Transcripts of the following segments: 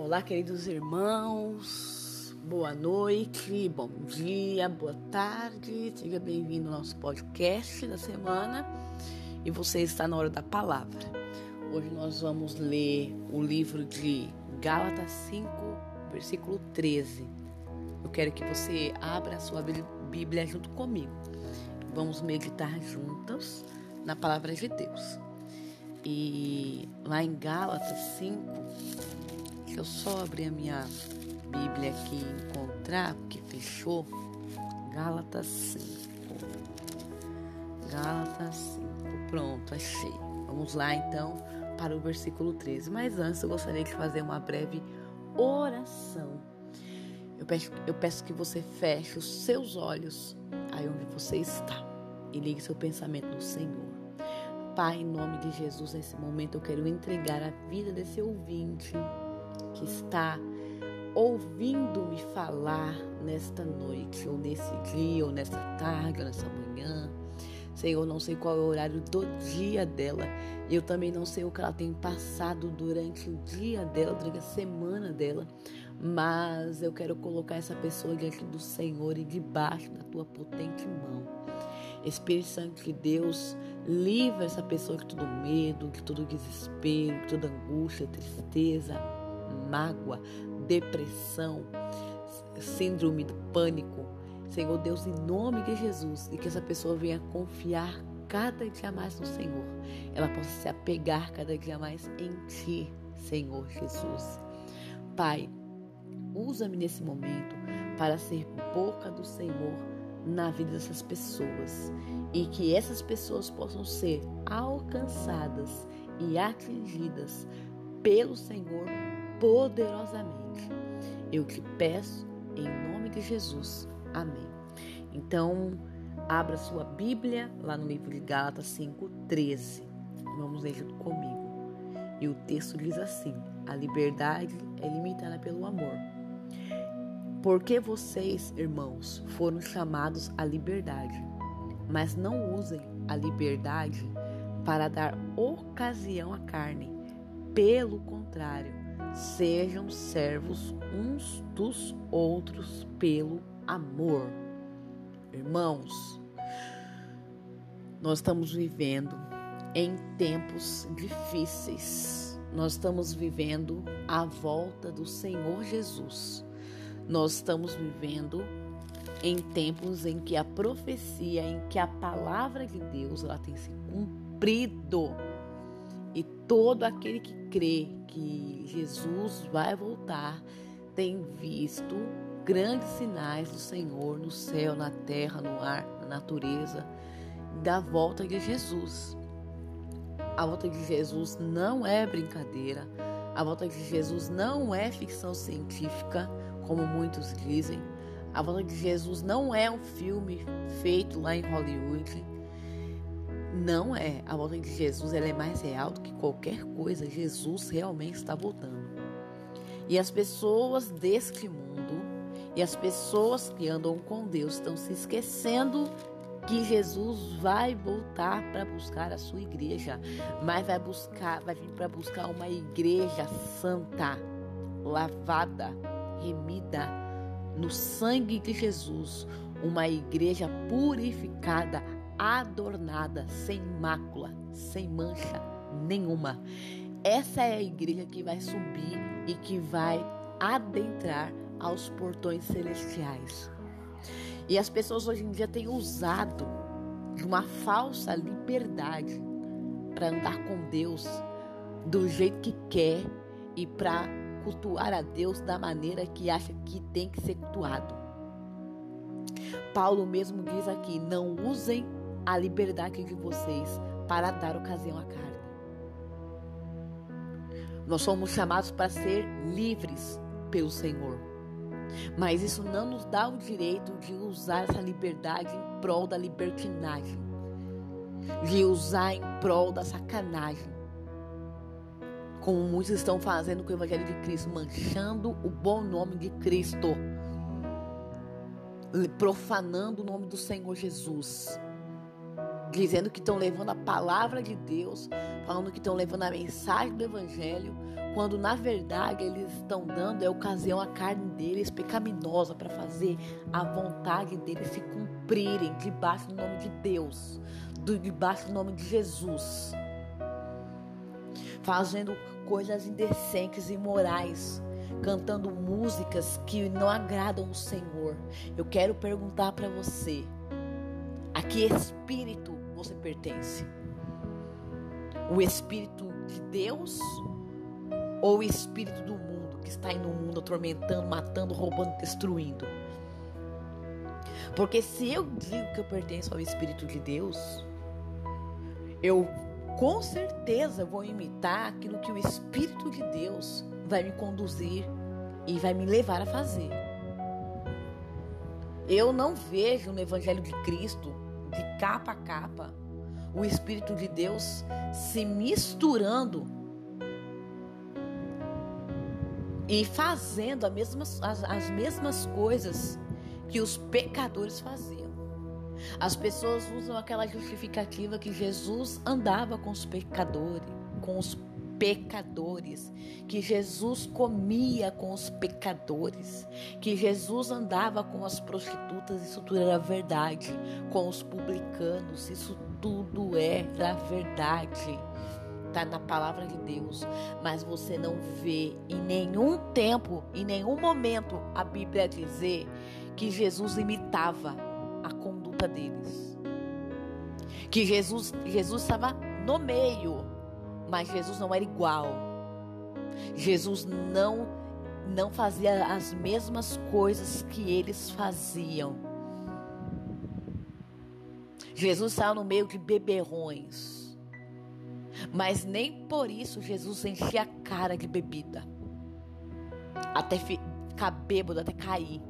Olá, queridos irmãos, boa noite, bom dia, boa tarde, seja bem-vindo ao nosso podcast da semana e você está na hora da palavra. Hoje nós vamos ler o livro de Gálatas 5, versículo 13. Eu quero que você abra a sua Bíblia junto comigo. Vamos meditar juntas na palavra de Deus. E lá em Gálatas 5, eu só abrir a minha Bíblia aqui e encontrar, porque fechou. Gálatas 5. Gálatas 5. Pronto, achei. Vamos lá então para o versículo 13. Mas antes eu gostaria de fazer uma breve oração. Eu peço, eu peço que você feche os seus olhos aí onde você está e ligue seu pensamento no Senhor. Pai, em nome de Jesus, nesse momento eu quero entregar a vida desse ouvinte que está ouvindo-me falar nesta noite, ou nesse dia, ou nessa tarde, ou nessa manhã. Senhor, não sei qual é o horário do dia dela. Eu também não sei o que ela tem passado durante o dia dela, durante a semana dela. Mas eu quero colocar essa pessoa diante do Senhor e debaixo da tua potente mão. Espírito Santo de Deus, livra essa pessoa de todo medo, de todo desespero, de toda angústia, tristeza, mágoa, depressão, síndrome do pânico. Senhor Deus, em nome de Jesus, e que essa pessoa venha confiar cada dia mais no Senhor. Ela possa se apegar cada dia mais em Ti, Senhor Jesus. Pai, usa-me nesse momento para ser boca do Senhor na vida dessas pessoas e que essas pessoas possam ser alcançadas e atingidas pelo Senhor poderosamente. Eu te peço em nome de Jesus. Amém. Então, abra sua Bíblia lá no livro de Gálatas 5:13. Vamos ler junto comigo. E o texto diz assim: A liberdade é limitada pelo amor. Porque vocês, irmãos, foram chamados à liberdade, mas não usem a liberdade para dar ocasião à carne. Pelo contrário, Sejam servos uns dos outros pelo amor. Irmãos, nós estamos vivendo em tempos difíceis. Nós estamos vivendo a volta do Senhor Jesus. Nós estamos vivendo em tempos em que a profecia, em que a palavra de Deus ela tem se cumprido e todo aquele que crê que Jesus vai voltar tem visto grandes sinais do Senhor no céu, na terra, no ar, na natureza, da volta de Jesus. A volta de Jesus não é brincadeira. A volta de Jesus não é ficção científica, como muitos dizem. A volta de Jesus não é um filme feito lá em Hollywood. Não é. A volta de Jesus ela é mais real do que qualquer coisa. Jesus realmente está voltando. E as pessoas deste mundo e as pessoas que andam com Deus estão se esquecendo que Jesus vai voltar para buscar a sua igreja, mas vai buscar, vai vir para buscar uma igreja santa, lavada, remida no sangue de Jesus, uma igreja purificada, adornada, sem mácula, sem mancha nenhuma. Essa é a igreja que vai subir e que vai adentrar aos portões celestiais. E as pessoas hoje em dia têm usado de uma falsa liberdade para andar com Deus do jeito que quer e para cultuar a Deus da maneira que acha que tem que ser cultuado. Paulo mesmo diz aqui: não usem a liberdade de vocês para dar ocasião à carne. Nós somos chamados para ser livres pelo Senhor. Mas isso não nos dá o direito de usar essa liberdade em prol da libertinagem, de usar em prol da sacanagem. Como muitos estão fazendo com o Evangelho de Cristo, manchando o bom nome de Cristo, profanando o nome do Senhor Jesus dizendo que estão levando a palavra de Deus, falando que estão levando a mensagem do Evangelho, quando na verdade eles estão dando é ocasião à carne deles pecaminosa para fazer a vontade deles se cumprirem debaixo do nome de Deus, debaixo do nome de Jesus, fazendo coisas indecentes e imorais, cantando músicas que não agradam o Senhor. Eu quero perguntar para você: que espírito você pertence? O espírito de Deus ou o espírito do mundo que está aí no mundo atormentando, matando, roubando, destruindo? Porque se eu digo que eu pertenço ao espírito de Deus, eu com certeza vou imitar aquilo que o espírito de Deus vai me conduzir e vai me levar a fazer. Eu não vejo no Evangelho de Cristo, capa a capa, o Espírito de Deus se misturando e fazendo as mesmas, as, as mesmas coisas que os pecadores faziam. As pessoas usam aquela justificativa que Jesus andava com os pecadores, com os pecadores, que Jesus comia com os pecadores, que Jesus andava com as prostitutas, isso tudo era verdade, com os publicanos, isso tudo era verdade. Está na palavra de Deus, mas você não vê em nenhum tempo, em nenhum momento a Bíblia dizer que Jesus imitava a conduta deles. Que Jesus, Jesus estava no meio, mas Jesus não era igual. Jesus não não fazia as mesmas coisas que eles faziam. Jesus estava no meio de beberrões. Mas nem por isso Jesus enchia a cara de bebida. Até ficar bêbado, até cair.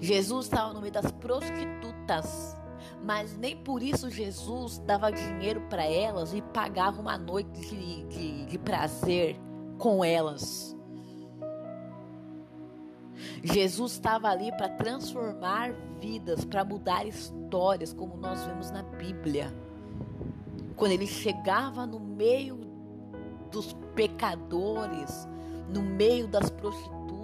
Jesus estava no meio das prostitutas. Mas nem por isso Jesus dava dinheiro para elas e pagava uma noite de, de, de prazer com elas. Jesus estava ali para transformar vidas, para mudar histórias, como nós vemos na Bíblia. Quando ele chegava no meio dos pecadores, no meio das prostitutas,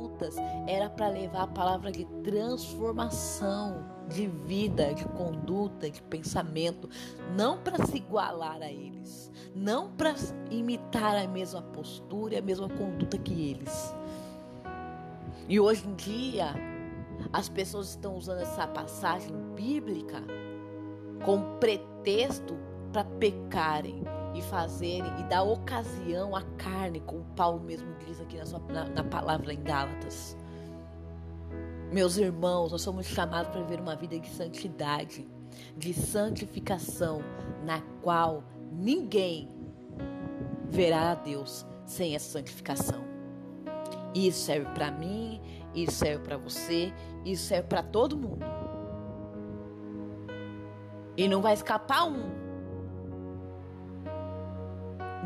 era para levar a palavra de transformação de vida, de conduta, de pensamento, não para se igualar a eles, não para imitar a mesma postura e a mesma conduta que eles. E hoje em dia, as pessoas estão usando essa passagem bíblica como pretexto para pecarem e fazerem e dar ocasião à carne, como Paulo mesmo diz aqui na, sua, na, na palavra em Gálatas. Meus irmãos, nós somos chamados para viver uma vida de santidade, de santificação, na qual ninguém verá a Deus sem essa santificação. Isso serve para mim, isso serve para você, isso serve para todo mundo. E não vai escapar um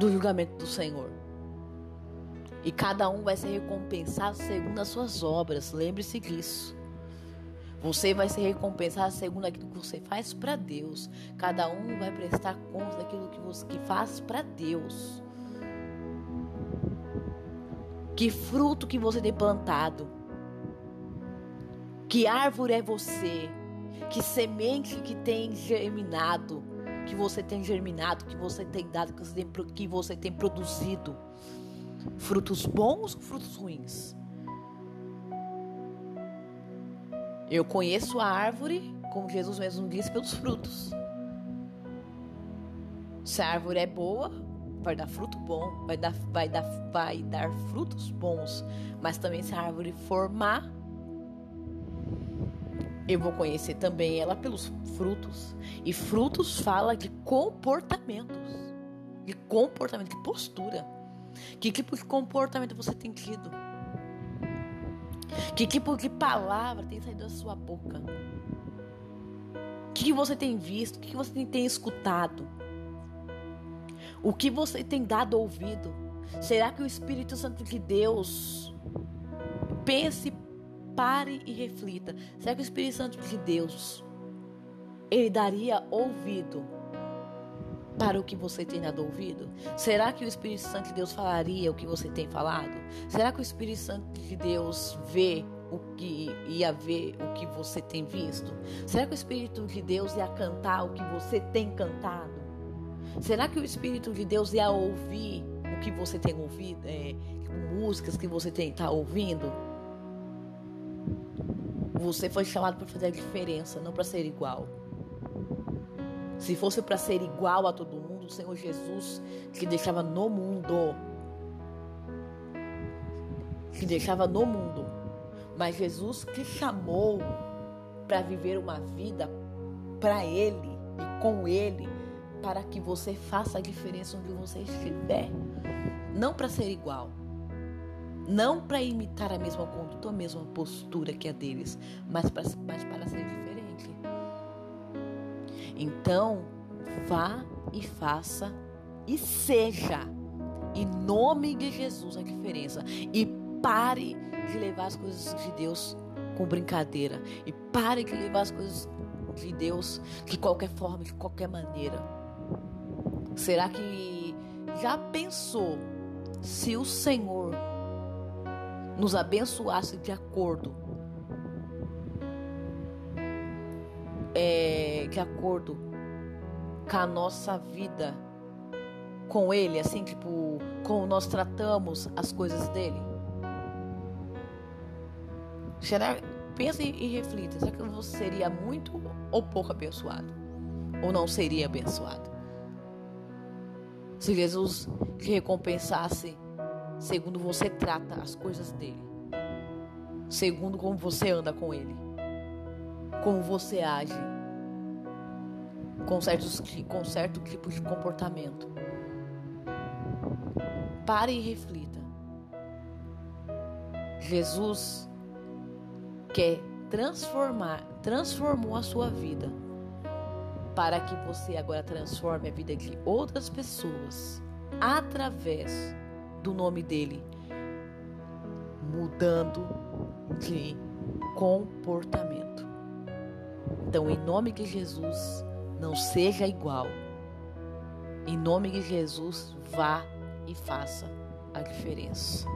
do julgamento do Senhor. E cada um vai ser recompensado segundo as suas obras. Lembre-se disso. Você vai ser recompensado segundo aquilo que você faz para Deus. Cada um vai prestar conta daquilo que você faz para Deus. Que fruto que você tem plantado? Que árvore é você? Que semente que tem germinado? Que você tem germinado, que você tem dado, que você tem, que você tem produzido? Frutos bons ou frutos ruins? Eu conheço a árvore, como Jesus mesmo disse, pelos frutos. Se a árvore é boa, vai dar fruto bom, vai dar, vai dar, vai dar frutos bons. Mas também se a árvore formar, eu vou conhecer também ela pelos frutos. E frutos fala de comportamentos, de comportamento, de postura. Que tipo de comportamento você tem tido? Que tipo de palavra tem saído da sua boca? O que, você tem visto? O que, você tem, escutado? O que você tem dado ouvido? Será que o Espírito Santo de Deus pense, pare e reflita? Será que o Espírito Santo de Deus ele daria ouvido para o que você tem dado ouvido? Será que o Espírito Santo de Deus falaria o que você tem falado? Será que o Espírito Santo de Deus vê o que ia ver o que você tem visto? Será que o Espírito de Deus ia cantar o que você tem cantado? Será que o Espírito de Deus ia ouvir o que você tem ouvido? É, músicas que você tem tá ouvindo? Você foi chamado para fazer a diferença, não para ser igual. Se fosse para ser igual a todo mundo, o Senhor Jesus que deixava no mundo, que deixava no mundo, mas Jesus que chamou para viver uma vida para Ele e com Ele, para que você faça a diferença onde você estiver, não para ser igual. Não para imitar a mesma conduta, a mesma postura que a deles, mas para, mas para ser diferente. Então, vá e faça e seja, em nome de Jesus, a diferença. E pare de levar as coisas de Deus com brincadeira. E pare de levar as coisas de Deus de qualquer forma, de qualquer maneira. Será que já pensou se o Senhor nos abençoasse de acordo é, de acordo com a nossa vida com ele, assim, tipo, como nós tratamos as coisas dele? Será, pensa e reflita, será que você seria muito ou pouco abençoado? Ou não seria abençoado? Se Jesus te recompensasse segundo você trata as coisas dele, segundo como você anda com ele, como você age, com, certos, com certo tipo de comportamento. Pare e reflita. Jesus quer transformar, transformou a sua vida para que você agora transforme a vida de outras pessoas através do nome dele, mudando de comportamento. Então, em nome de Jesus, não seja igual. Em nome de Jesus, vá e faça a diferença.